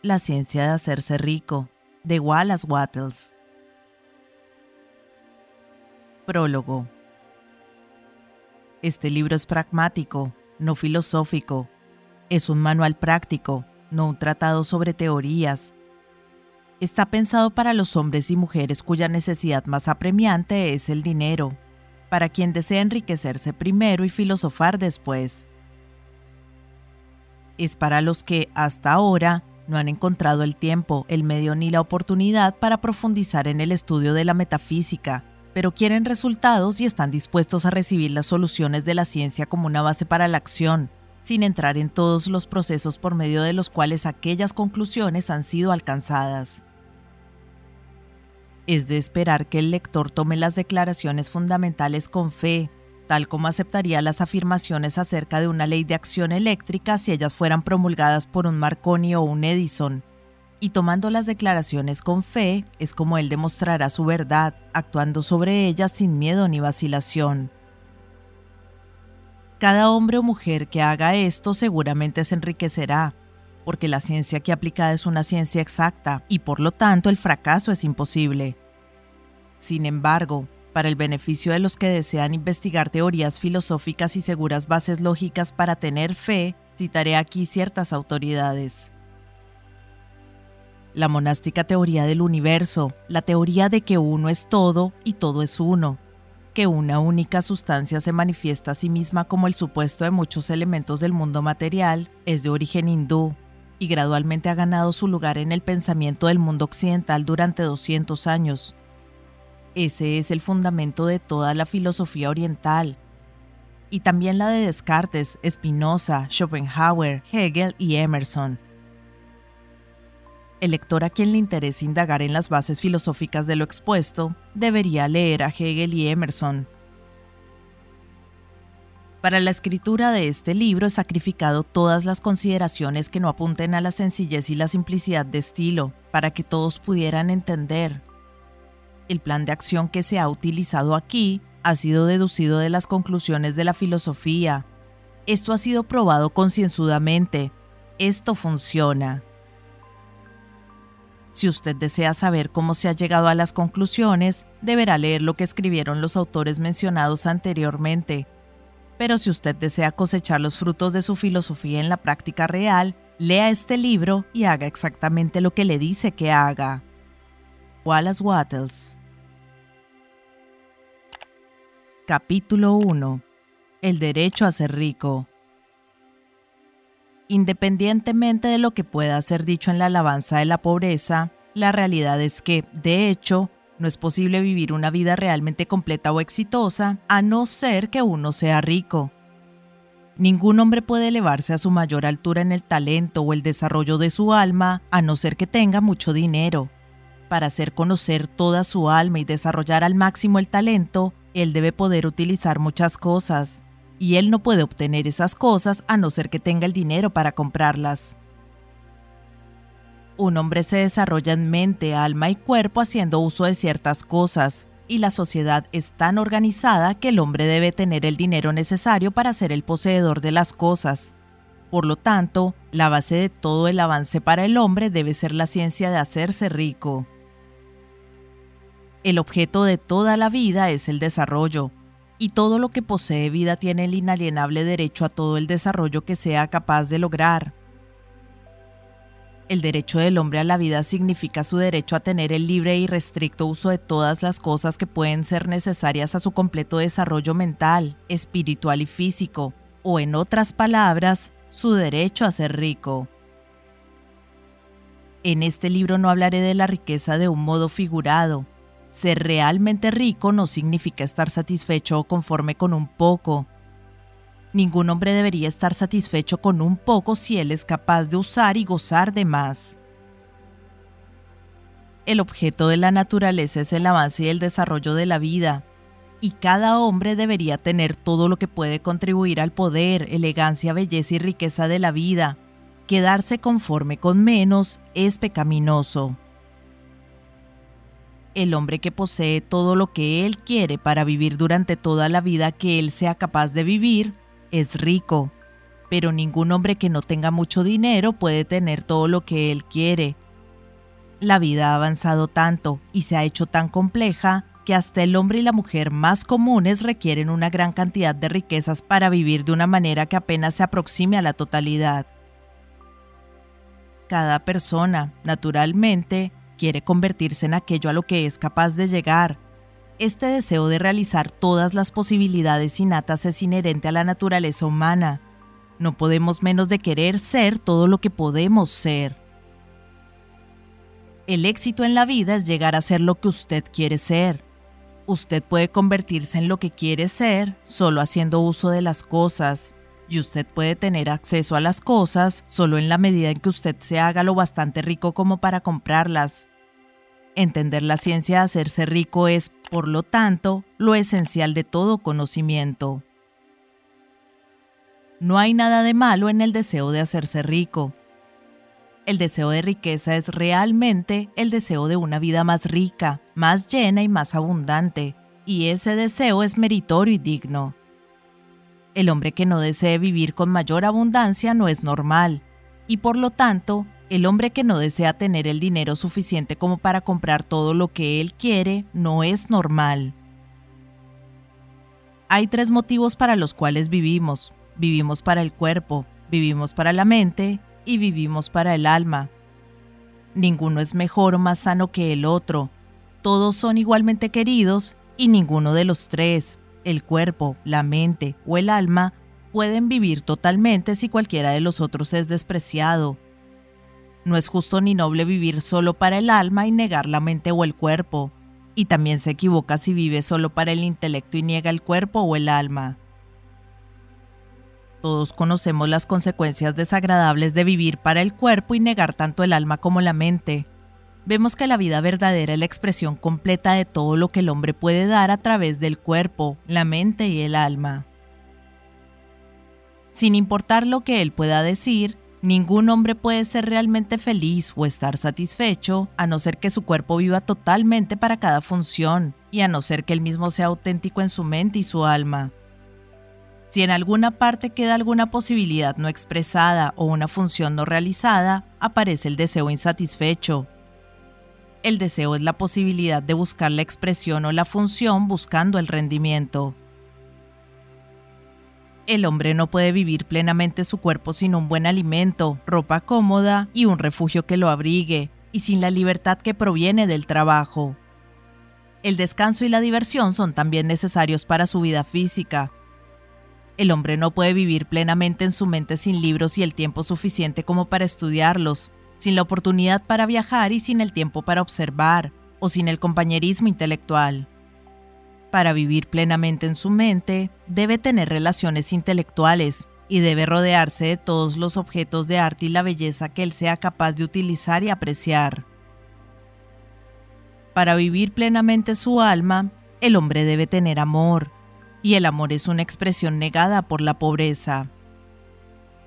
La ciencia de hacerse rico, de Wallace Wattles. Prólogo. Este libro es pragmático, no filosófico. Es un manual práctico, no un tratado sobre teorías. Está pensado para los hombres y mujeres cuya necesidad más apremiante es el dinero, para quien desea enriquecerse primero y filosofar después. Es para los que, hasta ahora, no han encontrado el tiempo, el medio ni la oportunidad para profundizar en el estudio de la metafísica, pero quieren resultados y están dispuestos a recibir las soluciones de la ciencia como una base para la acción, sin entrar en todos los procesos por medio de los cuales aquellas conclusiones han sido alcanzadas. Es de esperar que el lector tome las declaraciones fundamentales con fe, tal como aceptaría las afirmaciones acerca de una ley de acción eléctrica si ellas fueran promulgadas por un Marconi o un Edison. Y tomando las declaraciones con fe, es como él demostrará su verdad, actuando sobre ellas sin miedo ni vacilación. Cada hombre o mujer que haga esto seguramente se enriquecerá, porque la ciencia que aplica es una ciencia exacta y por lo tanto el fracaso es imposible. Sin embargo, para el beneficio de los que desean investigar teorías filosóficas y seguras bases lógicas para tener fe, citaré aquí ciertas autoridades. La monástica teoría del universo, la teoría de que uno es todo y todo es uno, que una única sustancia se manifiesta a sí misma como el supuesto de muchos elementos del mundo material, es de origen hindú y gradualmente ha ganado su lugar en el pensamiento del mundo occidental durante 200 años. Ese es el fundamento de toda la filosofía oriental, y también la de Descartes, Spinoza, Schopenhauer, Hegel y Emerson. El lector a quien le interese indagar en las bases filosóficas de lo expuesto debería leer a Hegel y Emerson. Para la escritura de este libro he sacrificado todas las consideraciones que no apunten a la sencillez y la simplicidad de estilo, para que todos pudieran entender, el plan de acción que se ha utilizado aquí ha sido deducido de las conclusiones de la filosofía. Esto ha sido probado concienzudamente. Esto funciona. Si usted desea saber cómo se ha llegado a las conclusiones, deberá leer lo que escribieron los autores mencionados anteriormente. Pero si usted desea cosechar los frutos de su filosofía en la práctica real, lea este libro y haga exactamente lo que le dice que haga. Wallace Wattles Capítulo 1. El derecho a ser rico. Independientemente de lo que pueda ser dicho en la alabanza de la pobreza, la realidad es que, de hecho, no es posible vivir una vida realmente completa o exitosa a no ser que uno sea rico. Ningún hombre puede elevarse a su mayor altura en el talento o el desarrollo de su alma a no ser que tenga mucho dinero. Para hacer conocer toda su alma y desarrollar al máximo el talento, él debe poder utilizar muchas cosas, y él no puede obtener esas cosas a no ser que tenga el dinero para comprarlas. Un hombre se desarrolla en mente, alma y cuerpo haciendo uso de ciertas cosas, y la sociedad es tan organizada que el hombre debe tener el dinero necesario para ser el poseedor de las cosas. Por lo tanto, la base de todo el avance para el hombre debe ser la ciencia de hacerse rico. El objeto de toda la vida es el desarrollo, y todo lo que posee vida tiene el inalienable derecho a todo el desarrollo que sea capaz de lograr. El derecho del hombre a la vida significa su derecho a tener el libre y restricto uso de todas las cosas que pueden ser necesarias a su completo desarrollo mental, espiritual y físico, o en otras palabras, su derecho a ser rico. En este libro no hablaré de la riqueza de un modo figurado, ser realmente rico no significa estar satisfecho o conforme con un poco. Ningún hombre debería estar satisfecho con un poco si él es capaz de usar y gozar de más. El objeto de la naturaleza es el avance y el desarrollo de la vida, y cada hombre debería tener todo lo que puede contribuir al poder, elegancia, belleza y riqueza de la vida. Quedarse conforme con menos es pecaminoso el hombre que posee todo lo que él quiere para vivir durante toda la vida que él sea capaz de vivir, es rico. pero ningún hombre que no tenga mucho dinero puede tener todo lo que él quiere. La vida ha avanzado tanto y se ha hecho tan compleja que hasta el hombre y la mujer más comunes requieren una gran cantidad de riquezas para vivir de una manera que apenas se aproxime a la totalidad. Cada persona, naturalmente, quiere convertirse en aquello a lo que es capaz de llegar. Este deseo de realizar todas las posibilidades innatas es inherente a la naturaleza humana. No podemos menos de querer ser todo lo que podemos ser. El éxito en la vida es llegar a ser lo que usted quiere ser usted puede convertirse en lo que quiere ser solo haciendo uso de las cosas. Y usted puede tener acceso a las cosas solo en la medida en que usted se haga lo bastante rico como para comprarlas. Entender la ciencia de hacerse rico es, por lo tanto, lo esencial de todo conocimiento. No hay nada de malo en el deseo de hacerse rico. El deseo de riqueza es realmente el deseo de una vida más rica, más llena y más abundante, y ese deseo es meritorio y digno. El hombre que no desee vivir con mayor abundancia no es normal, y por lo tanto, el hombre que no desea tener el dinero suficiente como para comprar todo lo que él quiere no es normal. Hay tres motivos para los cuales vivimos. Vivimos para el cuerpo, vivimos para la mente y vivimos para el alma. Ninguno es mejor o más sano que el otro. Todos son igualmente queridos y ninguno de los tres, el cuerpo, la mente o el alma, pueden vivir totalmente si cualquiera de los otros es despreciado. No es justo ni noble vivir solo para el alma y negar la mente o el cuerpo, y también se equivoca si vive solo para el intelecto y niega el cuerpo o el alma. Todos conocemos las consecuencias desagradables de vivir para el cuerpo y negar tanto el alma como la mente. Vemos que la vida verdadera es la expresión completa de todo lo que el hombre puede dar a través del cuerpo, la mente y el alma. Sin importar lo que él pueda decir, ningún hombre puede ser realmente feliz o estar satisfecho a no ser que su cuerpo viva totalmente para cada función y a no ser que él mismo sea auténtico en su mente y su alma. Si en alguna parte queda alguna posibilidad no expresada o una función no realizada, aparece el deseo insatisfecho. El deseo es la posibilidad de buscar la expresión o la función buscando el rendimiento. El hombre no puede vivir plenamente su cuerpo sin un buen alimento, ropa cómoda y un refugio que lo abrigue, y sin la libertad que proviene del trabajo. El descanso y la diversión son también necesarios para su vida física, el hombre no puede vivir plenamente en su mente sin libros y el tiempo suficiente como para estudiarlos, sin la oportunidad para viajar y sin el tiempo para observar, o sin el compañerismo intelectual. Para vivir plenamente en su mente, debe tener relaciones intelectuales y debe rodearse de todos los objetos de arte y la belleza que él sea capaz de utilizar y apreciar. Para vivir plenamente su alma, el hombre debe tener amor, y el amor es una expresión negada por la pobreza.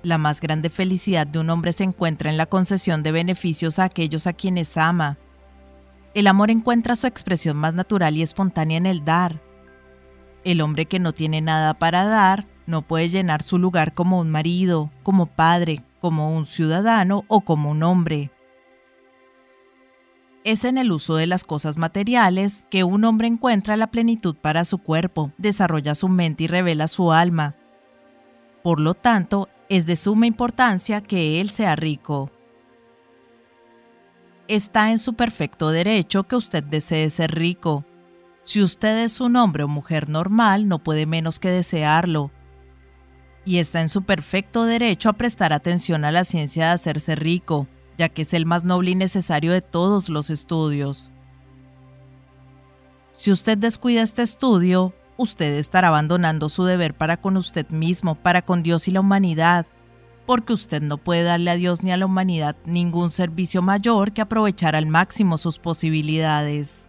La más grande felicidad de un hombre se encuentra en la concesión de beneficios a aquellos a quienes ama. El amor encuentra su expresión más natural y espontánea en el dar. El hombre que no tiene nada para dar no puede llenar su lugar como un marido, como padre, como un ciudadano o como un hombre. Es en el uso de las cosas materiales que un hombre encuentra la plenitud para su cuerpo, desarrolla su mente y revela su alma. Por lo tanto, es de suma importancia que él sea rico. Está en su perfecto derecho que usted desee ser rico. Si usted es un hombre o mujer normal, no puede menos que desearlo. Y está en su perfecto derecho a prestar atención a la ciencia de hacerse rico, ya que es el más noble y necesario de todos los estudios. Si usted descuida este estudio, usted estará abandonando su deber para con usted mismo, para con Dios y la humanidad, porque usted no puede darle a Dios ni a la humanidad ningún servicio mayor que aprovechar al máximo sus posibilidades.